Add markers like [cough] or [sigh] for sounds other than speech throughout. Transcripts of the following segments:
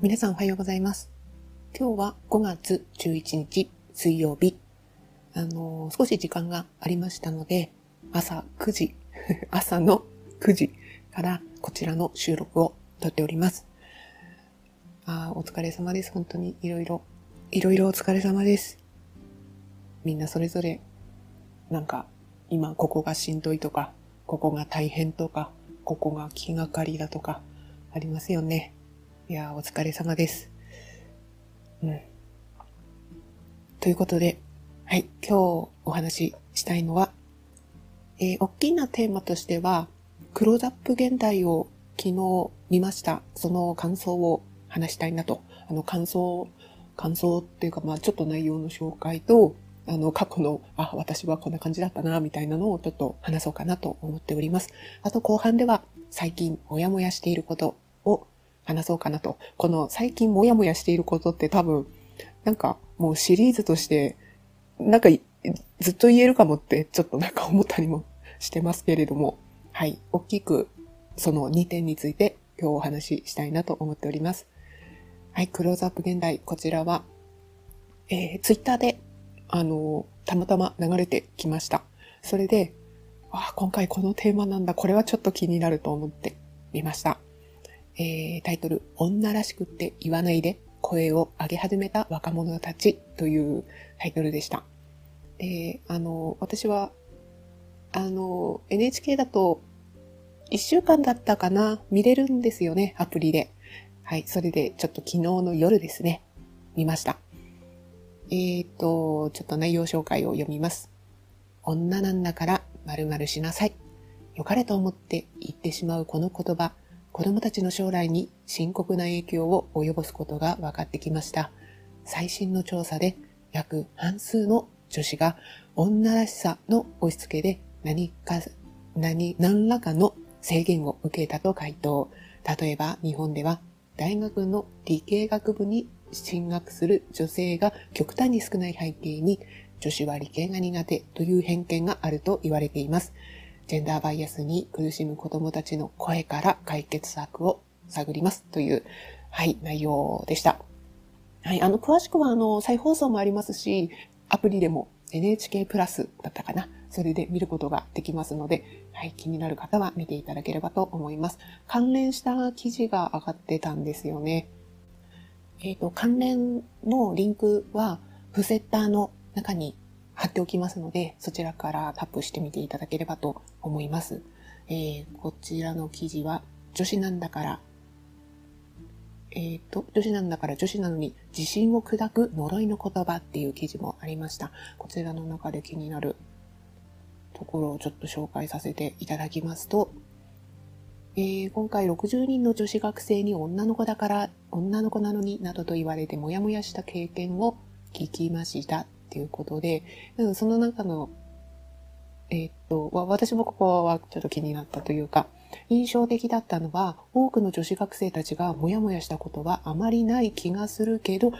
皆さんおはようございます。今日は5月11日水曜日。あの、少し時間がありましたので、朝9時、[laughs] 朝の9時からこちらの収録をとっております。あお疲れ様です。本当にいろいろ、いろいろお疲れ様です。みんなそれぞれ、なんか、今ここがしんどいとか、ここが大変とか、ここが気がかりだとか、ありますよね。いやお疲れ様です。うん。ということで、はい、今日お話ししたいのは、えー、大きなテーマとしては、クローズアップ現代を昨日見ました。その感想を話したいなと。あの、感想、感想っていうか、まあちょっと内容の紹介と、あの、過去の、あ、私はこんな感じだったな、みたいなのをちょっと話そうかなと思っております。あと後半では、最近、もやもやしていること話そうかなと。この最近もやもやしていることって多分、なんかもうシリーズとして、なんかずっと言えるかもってちょっとなんか思ったりもしてますけれども、はい、大きくその2点について今日お話ししたいなと思っております。はい、クローズアップ現代、こちらは、えー、ツイッターで、あのたまたま流れてきました。それで、あ、今回このテーマなんだ、これはちょっと気になると思ってみました。えー、タイトル、女らしくって言わないで声を上げ始めた若者たちというタイトルでした。で、あの、私は、あの、NHK だと1週間だったかな見れるんですよね、アプリで。はい、それでちょっと昨日の夜ですね、見ました。えっ、ー、と、ちょっと内容紹介を読みます。女なんだから〇〇しなさい。良かれと思って言ってしまうこの言葉。子供たちの将来に深刻な影響を及ぼすことが分かってきました。最新の調査で約半数の女子が女らしさの押し付けで何か、何、何らかの制限を受けたと回答。例えば日本では大学の理系学部に進学する女性が極端に少ない背景に女子は理系が苦手という偏見があると言われています。ジェンダーバイアスに苦しむ子供たちの声から解決策を探りますという、はい、内容でした。はい、あの、詳しくは、あの、再放送もありますし、アプリでも NHK プラスだったかな。それで見ることができますので、はい、気になる方は見ていただければと思います。関連した記事が上がってたんですよね。えっ、ー、と、関連のリンクは、フセッターの中に貼っておきますので、そちらからタップしてみていただければと思います。えー、こちらの記事は、女子なんだから、えっ、ー、と、女子なんだから女子なのに自信を砕く呪いの言葉っていう記事もありました。こちらの中で気になるところをちょっと紹介させていただきますと、えー、今回60人の女子学生に女の子だから女の子なのになどと言われてモヤモヤした経験を聞きました。っていうことで、その中の、えー、っと、私もここはちょっと気になったというか、印象的だったのは、多くの女子学生たちがモヤモヤしたことはあまりない気がするけど、考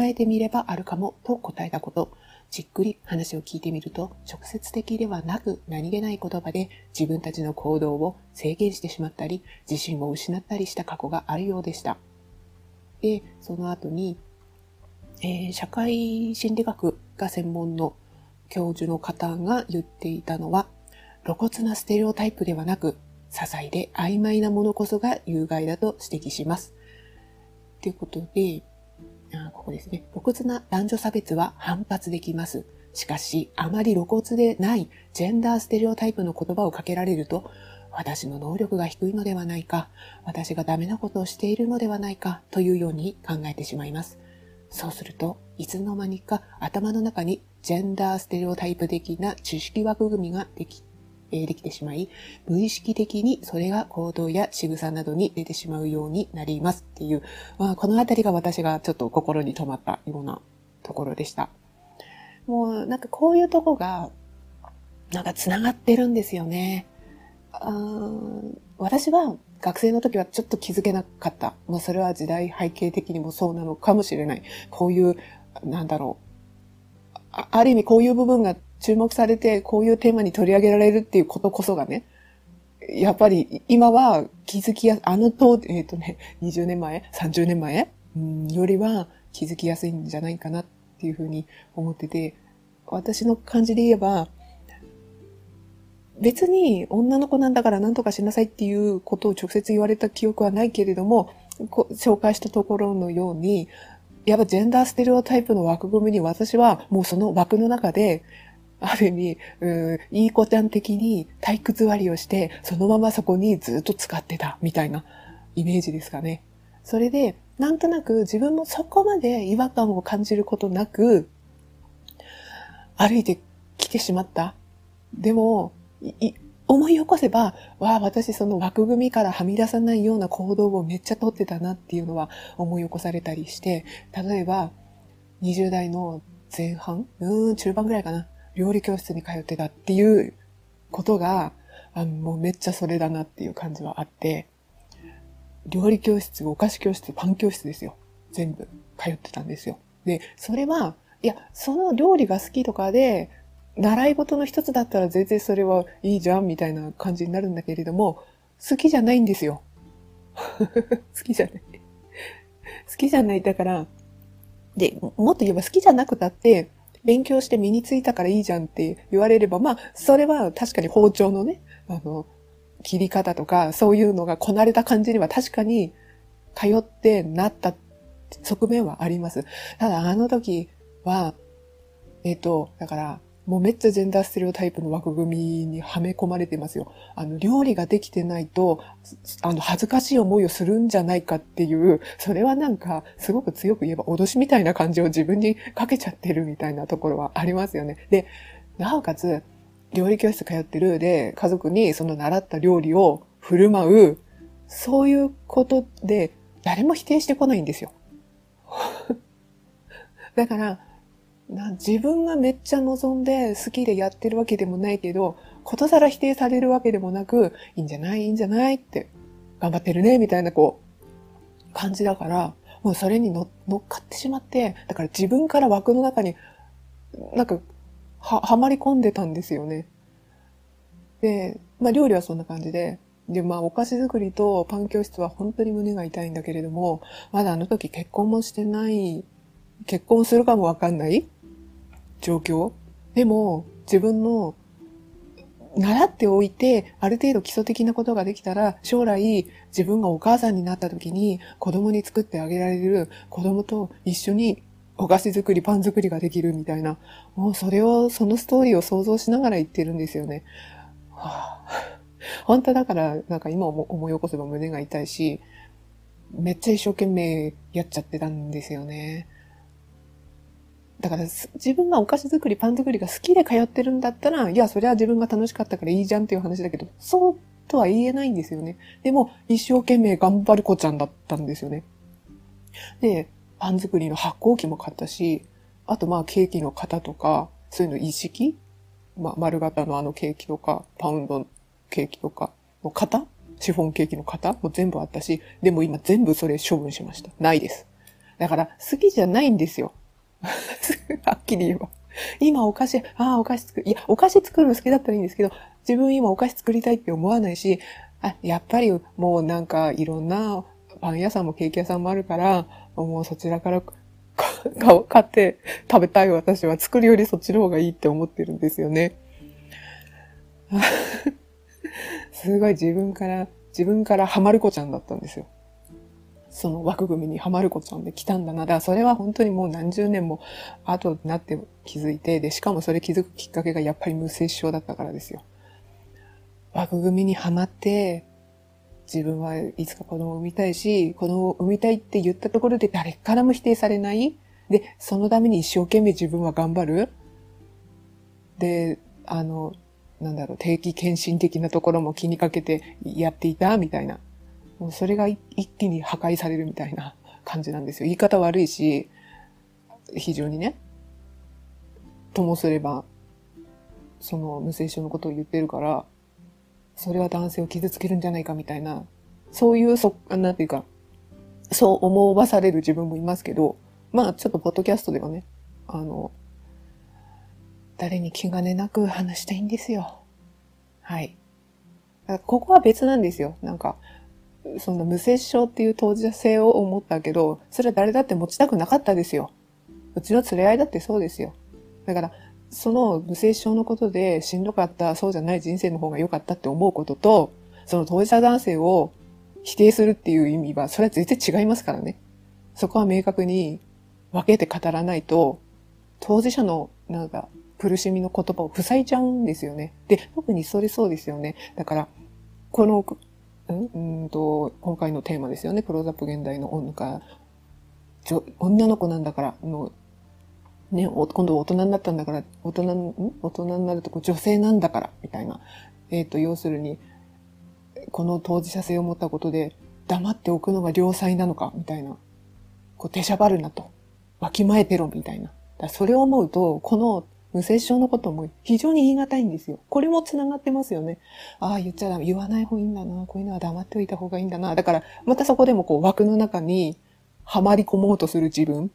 えてみればあるかもと答えたこと。じっくり話を聞いてみると、直接的ではなく何気ない言葉で自分たちの行動を制限してしまったり、自信を失ったりした過去があるようでした。で、その後に、えー、社会心理学が専門の教授の方が言っていたのは、露骨なステレオタイプではなく、些細で曖昧なものこそが有害だと指摘します。ということで、あここですね。露骨な男女差別は反発できます。しかし、あまり露骨でないジェンダーステレオタイプの言葉をかけられると、私の能力が低いのではないか、私がダメなことをしているのではないかというように考えてしまいます。そうすると、いつの間にか頭の中にジェンダーステレオタイプ的な知識枠組みができ、えー、できてしまい、無意識的にそれが行動や仕草などに出てしまうようになりますっていう、まあ、このあたりが私がちょっと心に留まったようなところでした。もうなんかこういうとこが、なんか繋がってるんですよね。あ私は学生の時はちょっと気づけなかった。まあそれは時代背景的にもそうなのかもしれない。こういう、なんだろう。あある意味こういう部分が注目されて、こういうテーマに取り上げられるっていうことこそがね、やっぱり今は気づきや、あのと、えっ、ー、とね、20年前 ?30 年前、うん、よりは気づきやすいんじゃないかなっていうふうに思ってて、私の感じで言えば、別に女の子なんだから何とかしなさいっていうことを直接言われた記憶はないけれども、紹介したところのように、やっぱジェンダーステレオタイプの枠組みに私はもうその枠の中で、ある意味、うん、いい子ちゃん的に退屈割りをして、そのままそこにずっと使ってた、みたいなイメージですかね。それで、なんとなく自分もそこまで違和感を感じることなく、歩いてきてしまった。でも、思い起こせば、わあ、私その枠組みからはみ出さないような行動をめっちゃとってたなっていうのは思い起こされたりして、例えば、20代の前半うん、中盤ぐらいかな。料理教室に通ってたっていうことが、あもうめっちゃそれだなっていう感じはあって、料理教室、お菓子教室、パン教室ですよ。全部通ってたんですよ。で、それは、いや、その料理が好きとかで、習い事の一つだったら全然それはいいじゃんみたいな感じになるんだけれども、好きじゃないんですよ。[laughs] 好きじゃない。好きじゃない。だから、で、もっと言えば好きじゃなくたって、勉強して身についたからいいじゃんって言われれば、まあ、それは確かに包丁のね、あの、切り方とか、そういうのがこなれた感じには確かに通ってなった側面はあります。ただ、あの時は、えっ、と、だから、もうめっちゃジェンダーステレオタイプの枠組みにはめ込まれてますよ。あの、料理ができてないと、あの、恥ずかしい思いをするんじゃないかっていう、それはなんか、すごく強く言えば脅しみたいな感じを自分にかけちゃってるみたいなところはありますよね。で、なおかつ、料理教室通ってるで、家族にその習った料理を振る舞う、そういうことで、誰も否定してこないんですよ。[laughs] だから、自分がめっちゃ望んで好きでやってるわけでもないけど、ことさら否定されるわけでもなく、いいんじゃないいいんじゃないって、頑張ってるねみたいなこう、感じだから、もうそれに乗っかってしまって、だから自分から枠の中に、なんか、は、はまり込んでたんですよね。で、まあ料理はそんな感じで、で、まあお菓子作りとパン教室は本当に胸が痛いんだけれども、まだあの時結婚もしてない、結婚するかもわかんない状況？でも、自分の習っておいて、ある程度基礎的なことができたら、将来自分がお母さんになった時に子供に作ってあげられる子供と一緒にお菓子作り、パン作りができるみたいな、もうそれを、そのストーリーを想像しながら言ってるんですよね。はあ、[laughs] 本当だから、なんか今思い起こせば胸が痛いし、めっちゃ一生懸命やっちゃってたんですよね。だから自分がお菓子作り、パン作りが好きで通ってるんだったら、いや、それは自分が楽しかったからいいじゃんっていう話だけど、そうとは言えないんですよね。でも、一生懸命頑張る子ちゃんだったんですよね。で、パン作りの発酵機も買ったし、あとまあケーキの型とか、そういうの一式まあ丸型のあのケーキとか、パウンドケーキとかの型シフォンケーキの型も全部あったし、でも今全部それ処分しました。ないです。だから好きじゃないんですよ。[laughs] はっきり言えば。今お菓子、ああ、お菓子作る。いや、お菓子作るの好きだったらいいんですけど、自分今お菓子作りたいって思わないし、あ、やっぱりもうなんかいろんなパン屋さんもケーキ屋さんもあるから、もうそちらから買って食べたい私は作るよりそっちの方がいいって思ってるんですよね。[laughs] すごい自分から、自分からハマる子ちゃんだったんですよ。その枠組みにはまる子ちゃんで来たんだな。だからそれは本当にもう何十年も後になって気づいて、で、しかもそれ気づくきっかけがやっぱり無接症だったからですよ。枠組みにはまって、自分はいつか子供を産みたいし、子供を産みたいって言ったところで誰からも否定されない。で、そのために一生懸命自分は頑張る。で、あの、なんだろう、定期検診的なところも気にかけてやっていたみたいな。もうそれが一気に破壊されるみたいな [laughs] 感じなんですよ。言い方悪いし、非常にね、ともすれば、その無精子のことを言ってるから、それは男性を傷つけるんじゃないかみたいな、そういう、そ、なんていうか、そう思わされる自分もいますけど、まあちょっとポッドキャストではね、あの、誰に気兼ねなく話したいんですよ。はい。ここは別なんですよ。なんか、その無接触っていう当事者性を思ったけど、それは誰だって持ちたくなかったですよ。うちの連れ合いだってそうですよ。だから、その無接触のことでしんどかった、そうじゃない人生の方が良かったって思うことと、その当事者男性を否定するっていう意味は、それは全然違いますからね。そこは明確に分けて語らないと、当事者のなんか苦しみの言葉を塞いちゃうんですよね。で、特にそれそうですよね。だから、この、うんと、今回のテーマですよね。クローズアップ現代の女か、女の子なんだからの、ね、今度大人になったんだから、大人、大人になると女性なんだから、みたいな。えっ、ー、と、要するに、この当事者性を持ったことで黙っておくのが良妻なのか、みたいな。こう、出しゃばるなと。わきまえてろ、みたいな。だそれを思うと、この無接触のことも非常に言い難いんですよ。これも繋がってますよね。ああ、言っちゃダメ。言わない方がいいんだな。こういうのは黙っておいた方がいいんだな。だから、またそこでもこう枠の中にはまり込もうとする自分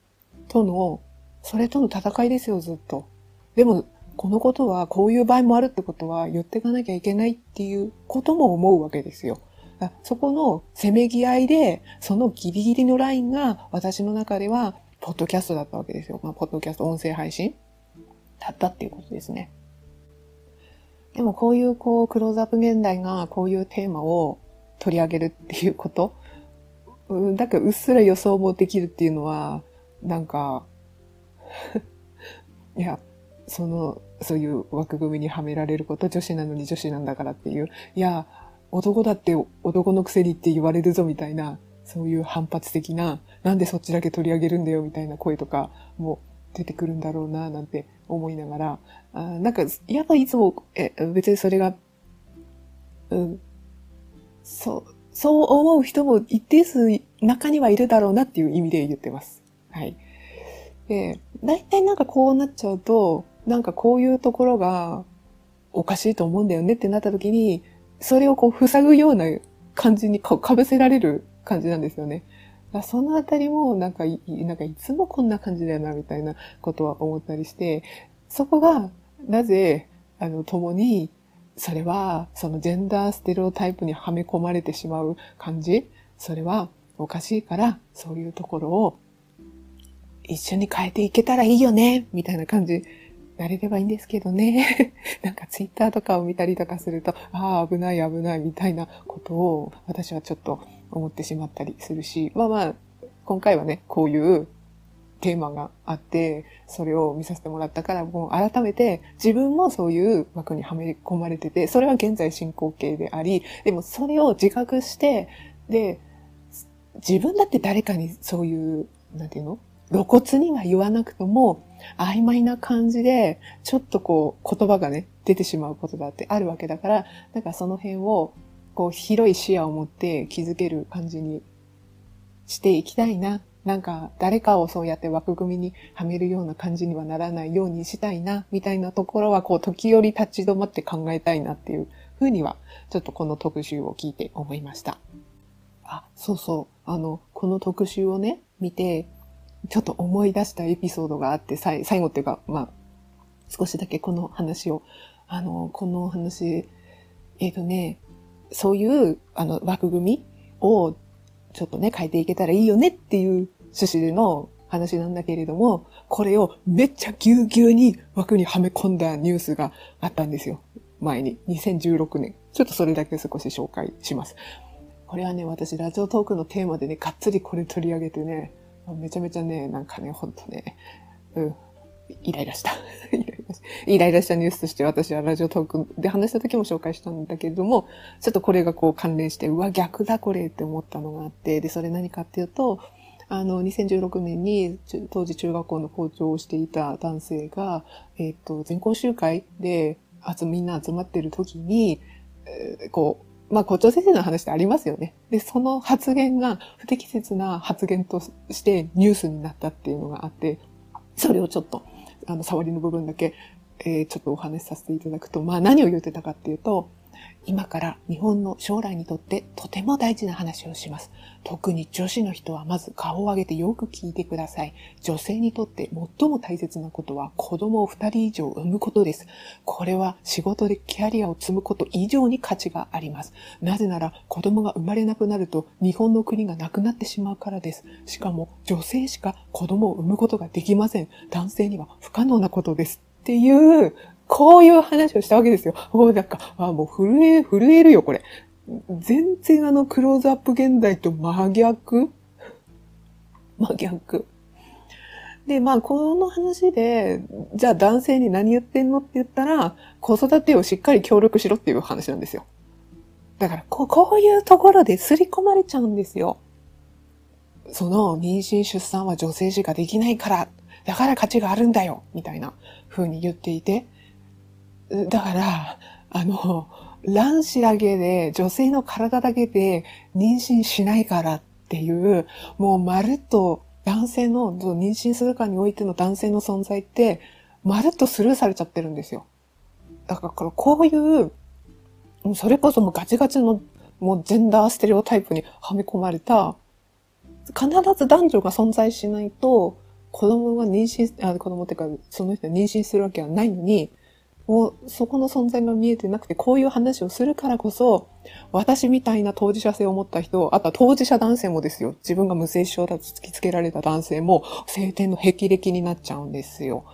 との、それとの戦いですよ、ずっと。でも、このことはこういう場合もあるってことは言っていかなきゃいけないっていうことも思うわけですよ。そこのせめぎ合いで、そのギリギリのラインが私の中では、ポッドキャストだったわけですよ。まあ、ポッドキャスト、音声配信だったっていうことですね。でもこういうこう、クローズアップ現代がこういうテーマを取り上げるっていうこと、うん、だかうっすら予想もできるっていうのは、なんか [laughs] いや、その、そういう枠組みにはめられること、女子なのに女子なんだからっていう、いや、男だって男のくせにって言われるぞみたいな、そういう反発的な、なんでそっちだけ取り上げるんだよみたいな声とかも出てくるんだろうな、なんて思いながら、あなんか、やっぱいつも、え、別にそれが、うん、そう、そう思う人も一定数中にはいるだろうなっていう意味で言ってます。はい。で、大体なんかこうなっちゃうと、なんかこういうところがおかしいと思うんだよねってなった時に、それをこう塞ぐような感じにかぶせられる感じなんですよね。そのあたりもなんかい、なんかいつもこんな感じだよな、みたいなことは思ったりして、そこがなぜ、あの、共に、それは、そのジェンダーステレオタイプにはめ込まれてしまう感じ、それはおかしいから、そういうところを一緒に変えていけたらいいよね、みたいな感じなれればいいんですけどね。[laughs] なんかツイッターとかを見たりとかすると、ああ、危ない危ないみたいなことを私はちょっと思ってしまったりするし、まあまあ、今回はね、こういうテーマがあって、それを見させてもらったから、もう改めて自分もそういう枠にはめ込まれてて、それは現在進行形であり、でもそれを自覚して、で、自分だって誰かにそういう、なんていうの？露骨には言わなくとも、曖昧な感じで、ちょっとこう、言葉がね、出てしまうことだってあるわけだから、なんかその辺を、こう、広い視野を持って気づける感じにしていきたいな。なんか、誰かをそうやって枠組みにはめるような感じにはならないようにしたいな、みたいなところは、こう、時折立ち止まって考えたいなっていうふうには、ちょっとこの特集を聞いて思いました。あ、そうそう。あの、この特集をね、見て、ちょっと思い出したエピソードがあって、最後っていうか、まあ、少しだけこの話を、あの、この話、えっ、ー、とね、そういう、あの、枠組みを、ちょっとね、変えていけたらいいよねっていう趣旨での話なんだけれども、これをめっちゃぎゅうぎゅうに枠にはめ込んだニュースがあったんですよ。前に。2016年。ちょっとそれだけ少し紹介します。これはね、私、ラジオトークのテーマでね、がっつりこれ取り上げてね、めちゃめちゃね、なんかね、ほんとね、うん、イライラした。イライラ [laughs] イライラしたニュースとして私はラジオトークで話した時も紹介したんだけれども、ちょっとこれがこう関連して、うわ、逆だこれって思ったのがあって、で、それ何かっていうと、あの、2016年に、当時中学校の校長をしていた男性が、えっ、ー、と、全校集会で、あみんな集まってる時に、えー、こう、まあ、校長先生の話ってありますよね。で、その発言が不適切な発言としてニュースになったっていうのがあって、それをちょっと、あの、触りの部分だけ、えー、ちょっとお話しさせていただくと、まあ、何を言ってたかっていうと、今から日本の将来にとってとても大事な話をします。特に女子の人はまず顔を上げてよく聞いてください。女性にとって最も大切なことは子供を2人以上産むことです。これは仕事でキャリアを積むこと以上に価値があります。なぜなら子供が生まれなくなると日本の国がなくなってしまうからです。しかも女性しか子供を産むことができません。男性には不可能なことです。っていうこういう話をしたわけですよ。もうなんか、あもう震え、震えるよ、これ。全然あのクローズアップ現代と真逆？真逆。で、まあ、この話で、じゃあ男性に何言ってんのって言ったら、子育てをしっかり協力しろっていう話なんですよ。だからこ、こういうところで刷り込まれちゃうんですよ。その妊娠出産は女性しかできないから、だから価値があるんだよ、みたいな風に言っていて、だから、あの、卵子だけで、女性の体だけで妊娠しないからっていう、もうまるっと男性の、妊娠するかにおいての男性の存在って、まるっとスルーされちゃってるんですよ。だからこういう、それこそもうガチガチのもうジェンダーステレオタイプにはめ込まれた、必ず男女が存在しないと、子供が妊娠、あ子供っていうか、その人が妊娠するわけはないのに、もうそこの存在が見えてなくて、こういう話をするからこそ、私みたいな当事者性を持った人、あとは当事者男性もですよ。自分が無精子症だと突きつけられた男性も、晴天の霹靂になっちゃうんですよ。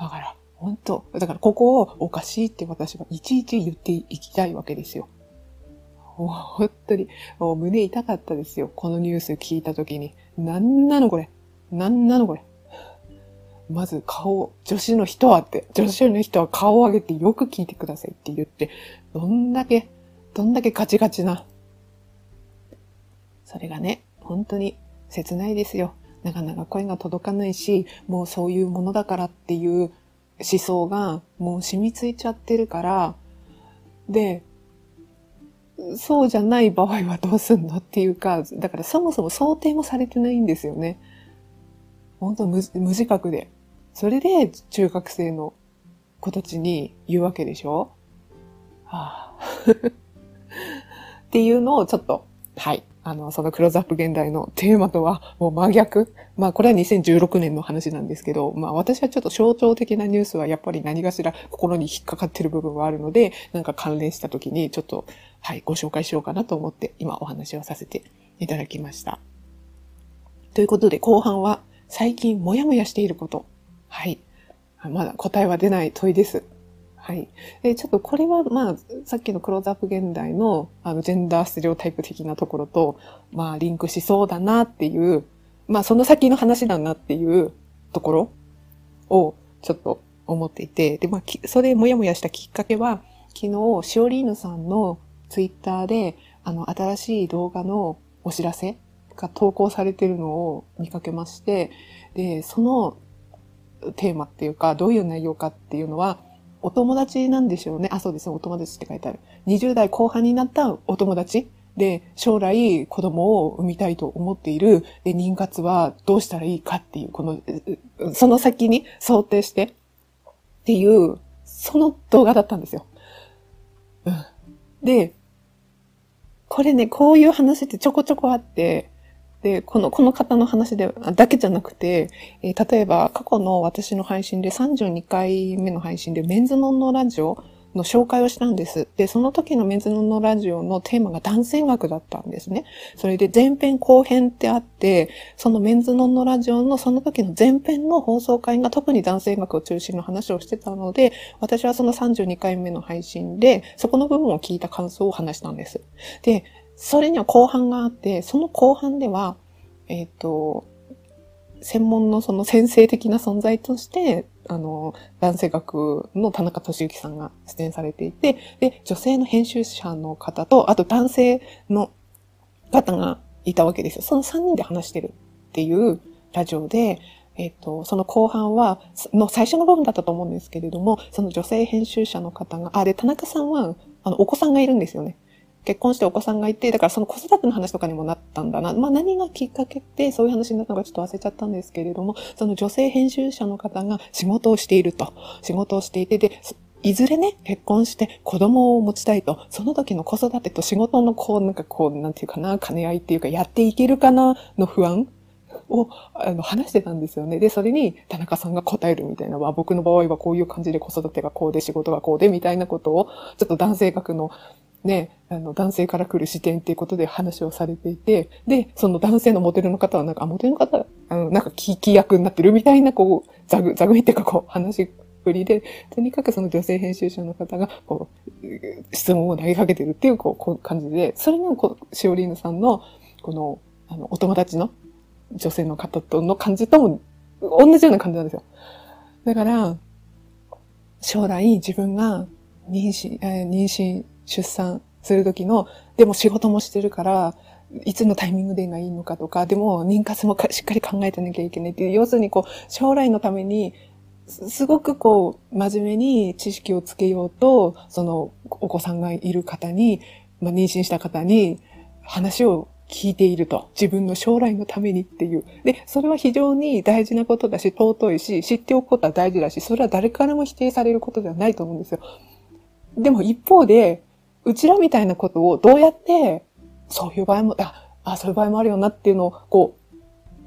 だから、本当だからここをおかしいって私はいちいち言っていきたいわけですよ。もう本当に、もう胸痛かったですよ。このニュース聞いたときに。なんなのこれ。なんなのこれ。まず顔、女子の人はって、女子の人は顔を上げてよく聞いてくださいって言って、どんだけ、どんだけガチガチな。それがね、本当に切ないですよ。なかなか声が届かないし、もうそういうものだからっていう思想がもう染みついちゃってるから、で、そうじゃない場合はどうすんのっていうか、だからそもそも想定もされてないんですよね。本当無無自覚で。それで中学生の子たちに言うわけでしょ？はあ [laughs] っていうのをちょっと、はい。あの、そのクローズアップ現代のテーマとはもう真逆。まあこれは2016年の話なんですけど、まあ私はちょっと象徴的なニュースはやっぱり何かしら心に引っかかってる部分はあるので、なんか関連した時にちょっと、はい、ご紹介しようかなと思って今お話をさせていただきました。ということで後半は最近もやもやしていること。はい。まだ答えは出ない問いです。はい。で、ちょっとこれは、まあ、さっきのクローズアップ現代の、あの、ジェンダーステレオタイプ的なところと、まあ、リンクしそうだなっていう、まあ、その先の話だなっていうところを、ちょっと思っていて、で、まあ、それもやもやしたきっかけは、昨日、シオリーヌさんのツイッターで、あの、新しい動画のお知らせが投稿されてるのを見かけまして、で、そのテーマっていうか、どういう内容かっていうのは、お友達なんでしょうね。あ、そうですね。お友達って書いてある。20代後半になったお友達で、将来子供を産みたいと思っている。で、妊活はどうしたらいいかっていう、この、その先に想定してっていう、その動画だったんですよ。うん。で、これね、こういう話ってちょこちょこあって、で、この、この方の話で、だけじゃなくて、えー、例えば過去の私の配信で32回目の配信でメンズノンノラジオの紹介をしたんです。で、その時のメンズノンノラジオのテーマが男性学だったんですね。それで前編後編ってあって、そのメンズノンノラジオのその時の前編の放送回が特に男性学を中心の話をしてたので、私はその32回目の配信で、そこの部分を聞いた感想を話したんです。で、それには後半があって、その後半では、えっ、ー、と、専門のその先生的な存在として、あの、男性学の田中俊之さんが出演されていて、で、女性の編集者の方と、あと男性の方がいたわけですよ。その3人で話してるっていうラジオで、えっ、ー、と、その後半は、の最初の部分だったと思うんですけれども、その女性編集者の方が、あ、で、田中さんは、あの、お子さんがいるんですよね。結婚してお子さんがいて、だからその子育ての話とかにもなったんだな。まあ何がきっかけでそういう話になったのかちょっと忘れちゃったんですけれども、その女性編集者の方が仕事をしていると。仕事をしていて、で、いずれね、結婚して子供を持ちたいと、その時の子育てと仕事のこう、なんかこう、なんていうかな、兼ね合いっていうか、やっていけるかなの不安をあの話してたんですよね。で、それに田中さんが答えるみたいな、僕の場合はこういう感じで子育てがこうで仕事がこうでみたいなことを、ちょっと男性格のね、あの、男性から来る視点っていうことで話をされていて、で、その男性のモデルの方はなんか、モデルの方、あの、なんか、聞き役になってるみたいな、こう、ザグ、ザグっていうか、こう、話っぷりで、とにかくその女性編集者の方が、こう、質問を投げかけてるっていう、こう、こう感じで、それが、こう、シオリーヌさんの、この、あの、お友達の女性の方との感じとも、同じような感じなんですよ。だから、将来自分が妊娠、えー、妊娠、出産する時の、でも仕事もしてるから、いつのタイミングでがいいのかとか、でも妊活もしっかり考えてなきゃいけないっていう、要するにこう、将来のために、すごくこう、真面目に知識をつけようと、その、お子さんがいる方に、まあ、妊娠した方に話を聞いていると。自分の将来のためにっていう。で、それは非常に大事なことだし、尊いし、知っておくことは大事だし、それは誰からも否定されることではないと思うんですよ。でも一方で、うちらみたいなことをどうやって、そういう場合も、あ、あそういう場合もあるよなっていうのを、こう、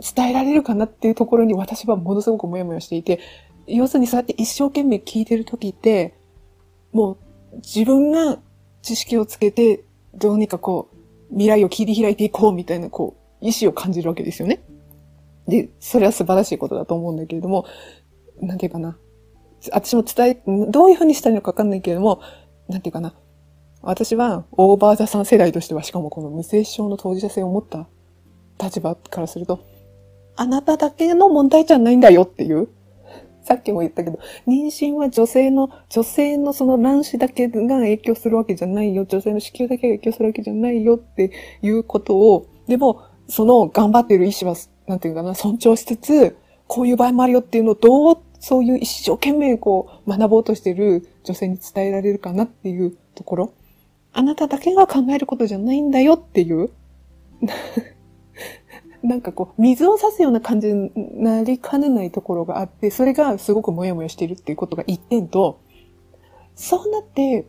伝えられるかなっていうところに私はものすごくもやもやしていて、要するにそうやって一生懸命聞いてるときって、もう自分が知識をつけて、どうにかこう、未来を切り開いていこうみたいな、こう、意志を感じるわけですよね。で、それは素晴らしいことだと思うんだけれども、なんていうかな。私も伝え、どういうふうにしたいのかわかんないけれども、なんていうかな。私は、オーバーザさん世代としては、しかもこの無精子症の当事者性を持った立場からすると、あなただけの問題じゃないんだよっていう。[laughs] さっきも言ったけど、妊娠は女性の、女性のその卵子だけが影響するわけじゃないよ。女性の子宮だけが影響するわけじゃないよっていうことを、でも、その頑張っている意思は、なんていうかな、尊重しつつ、こういう場合もあるよっていうのをどう、そういう一生懸命こう、学ぼうとしている女性に伝えられるかなっていうところ。あなただけが考えることじゃないんだよっていう。[laughs] なんかこう、水を差すような感じになりかねないところがあって、それがすごくもやもやしているっていうことが一点と、そうなって、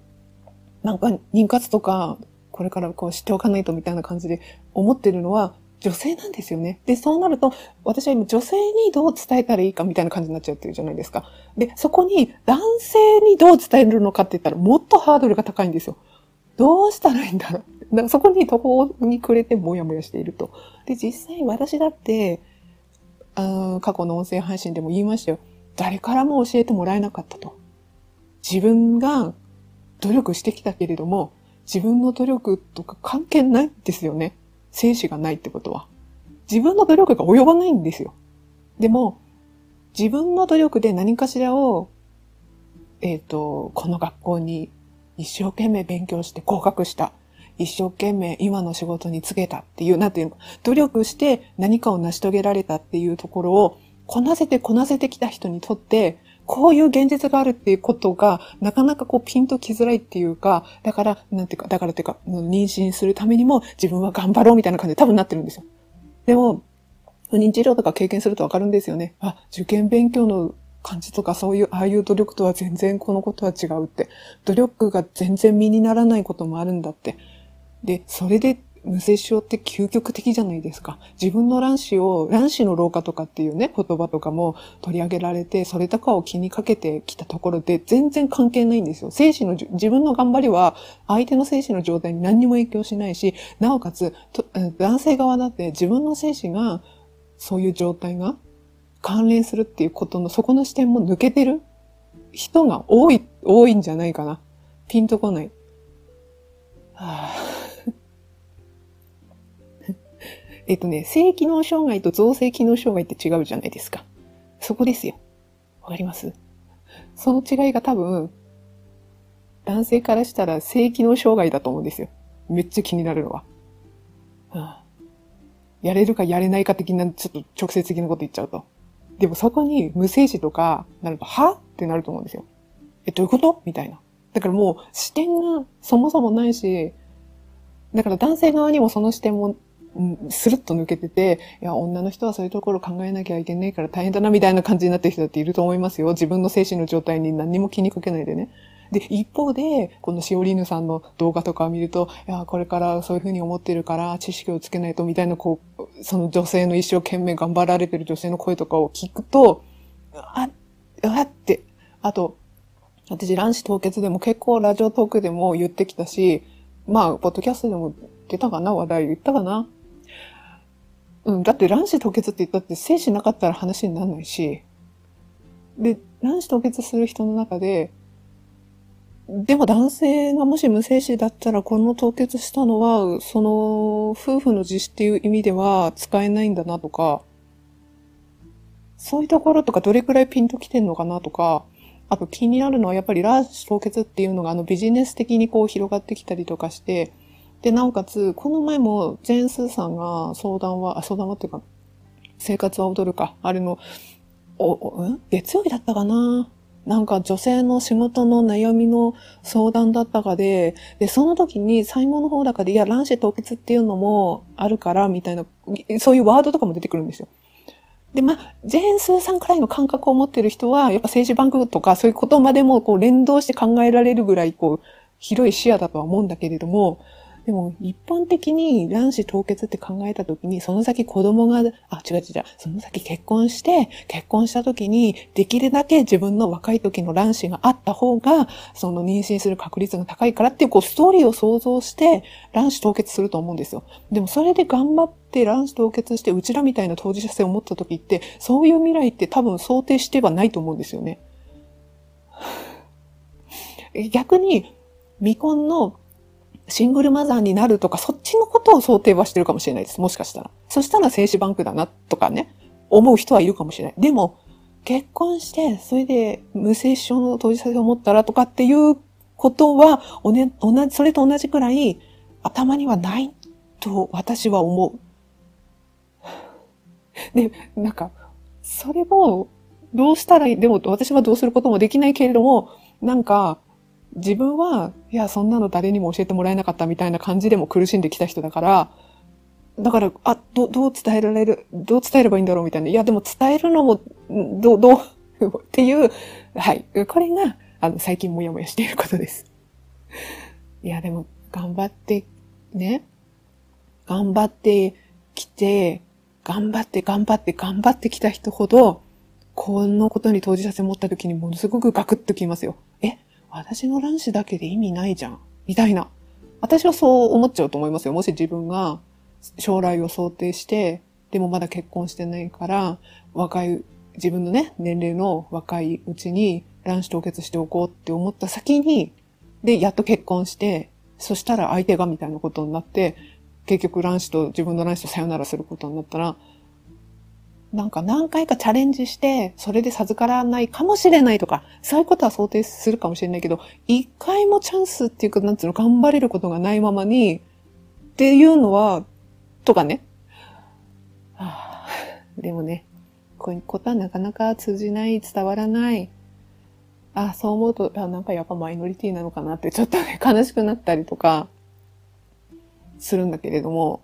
なんか妊活とか、これからこう知っておかないとみたいな感じで思ってるのは女性なんですよね。で、そうなると、私は今女性にどう伝えたらいいかみたいな感じになっちゃってるじゃないですか。で、そこに男性にどう伝えるのかって言ったらもっとハードルが高いんですよ。どうしたらいいんだろう。だからそこに途方に暮れてもやもやしていると。で、実際私だって、あ過去の音声配信でも言いましたよ。誰からも教えてもらえなかったと。自分が努力してきたけれども、自分の努力とか関係ないんですよね。精子がないってことは。自分の努力が及ばないんですよ。でも、自分の努力で何かしらを、えっ、ー、と、この学校に一生懸命勉強して合格した。一生懸命今の仕事につけたっていう、なんていうの、努力して何かを成し遂げられたっていうところを、こなせてこなせてきた人にとって、こういう現実があるっていうことが、なかなかこうピンときづらいっていうか、だから、なんていうか、だからっていうか、妊娠するためにも自分は頑張ろうみたいな感じで多分なってるんですよ。でも、不妊治療とか経験するとわかるんですよね。あ、受験勉強の感じとかそういう、ああいう努力とは全然このことは違うって。努力が全然身にならないこともあるんだって。で、それで無精症って究極的じゃないですか。自分の卵子を、卵子の老化とかっていうね、言葉とかも取り上げられて、それとかを気にかけてきたところで全然関係ないんですよ。精子の、自分の頑張りは相手の精子の状態に何にも影響しないし、なおかつ、男性側だって自分の精子が、そういう状態が関連するっていうことの、そこの視点も抜けてる？人が多い、多いんじゃないかな。ピンとこない。はあ [laughs] えっとね、性機能障害と造成機能障害って違うじゃないですか。そこですよ。わかります？その違いが多分、男性からしたら性機能障害だと思うんですよ。めっちゃ気になるのは。はあ、やれるかやれないか的な、ちょっと直接的なこと言っちゃうと。でもそこに無精子とかなると、は？ってなると思うんですよ。え、どういうこと？みたいな。だからもう視点がそもそもないし、だから男性側にもその視点もスルッと抜けてて、いや、女の人はそういうところ考えなきゃいけないから大変だなみたいな感じになってる人だっていると思いますよ。自分の精神の状態に何にも気にかけないでね。で、一方で、このしおりぬさんの動画とかを見ると、いや、これからそういうふうに思ってるから、知識をつけないとみたいな、こう、その女性の一生懸命頑張られてる女性の声とかを聞くと、あ、あって、あと、私、卵子凍結でも結構ラジオトークでも言ってきたし、まあ、ポッドキャストでも出たかな話題言ったかな。うん、だって卵子凍結って言ったって精子なかったら話にならないし、で、卵子凍結する人の中で、でも男性がもし無精子だったらこの凍結したのは、その夫婦の自死っていう意味では使えないんだなとか、そういうところとかどれくらいピンときてんのかなとか、あと気になるのはやっぱり卵子凍結っていうのがあのビジネス的にこう広がってきたりとかして、で、なおかつ、この前もジェーンスーさんが相談は、あ、相談はっていうか、生活は踊るか、あれの、お、おん月曜日だったかな？なんか女性の仕事の悩みの相談だったかで、で、その時に最後の方だかで、いや、卵子凍結っていうのもあるから、みたいな、そういうワードとかも出てくるんですよ。で、まあ、ジェーンスーさんくらいの感覚を持ってる人は、やっぱ政治バンクとかそういうことまでもこう連動して考えられるぐらい、こう、広い視野だとは思うんだけれども、でも、一般的に卵子凍結って考えたときに、その先子供が、あ、違う違う、その先結婚して、結婚したときに、できるだけ自分の若い時の卵子があった方が、その妊娠する確率が高いからっていう、こう、ストーリーを想像して、卵子凍結すると思うんですよ。でも、それで頑張って卵子凍結して、うちらみたいな当事者性を持った時って、そういう未来って多分想定してはないと思うんですよね。逆に、未婚のシングルマザーになるとか、そっちのことを想定はしてるかもしれないです。もしかしたら。そしたら精子バンクだなとかね、思う人はいるかもしれない。でも、結婚して、それで無精子症の当事者性を持ったらとかっていうことは、おね、同じ、それと同じくらい頭にはないと私は思う。で、なんか、それをどうしたらいい、でも私はどうすることもできないけれども、なんか、自分は、いや、そんなの誰にも教えてもらえなかったみたいな感じでも苦しんできた人だから、だから、あ、ど、どう伝えられる、どう伝えればいいんだろうみたいな。いや、でも伝えるのも、どう、どうっていう、はい。これが、あの、最近もやもやしていることです。いや、でも、頑張って、ね。頑張ってきて、頑張って、頑張って、頑張ってきた人ほど、このことに当事者性持った時にものすごくガクッときますよ。え？私の卵子だけで意味ないじゃん。みたいな。私はそう思っちゃうと思いますよ。もし自分が将来を想定して、でもまだ結婚してないから、若い、自分のね、年齢の若いうちに卵子凍結しておこうって思った先に、で、やっと結婚して、そしたら相手がみたいなことになって、結局卵子と自分の卵子とさよならすることになったら、なんか何回かチャレンジして、それで授からないかもしれないとか、そういうことは想定するかもしれないけど、一回もチャンスっていうか、なんつうの、頑張れることがないままに、っていうのは、とかね。はあ、でもね、こういうことはなかなか通じない、伝わらない。あ、そう思うと、あ、なんかやっぱマイノリティなのかなってちょっとね、悲しくなったりとか、するんだけれども、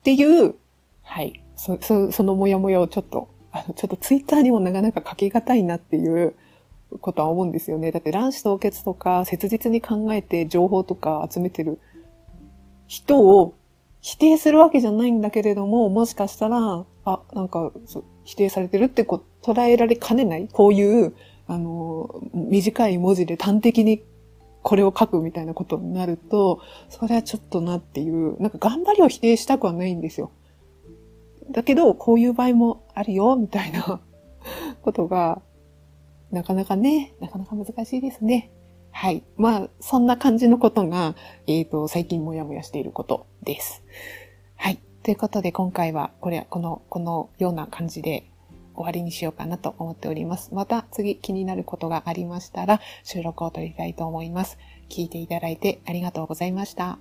っていう、はい、そ、そ、そのモヤモヤをちょっと、あの、ちょっとツイッターにもなかなか書き難いなっていうことは思うんですよね。だって卵子凍結とか切実に考えて情報とか集めてる人を否定するわけじゃないんだけれども、もしかしたら、あ、なんか、否定されてるってこ捉えられかねないこういう、あの、短い文字で端的にこれを書くみたいなことになると、それはちょっとなっていう、なんか頑張りを否定したくはないんですよ。だけど、こういう場合もあるよ、みたいな [laughs] ことが、なかなかね、なかなか難しいですね。はい。まあ、そんな感じのことが、えっ、ー、と、最近もやもやしていることです。はい。ということで、今回は、これ、この、このような感じで終わりにしようかなと思っております。また次気になることがありましたら、収録を撮りたいと思います。聞いていただいてありがとうございました。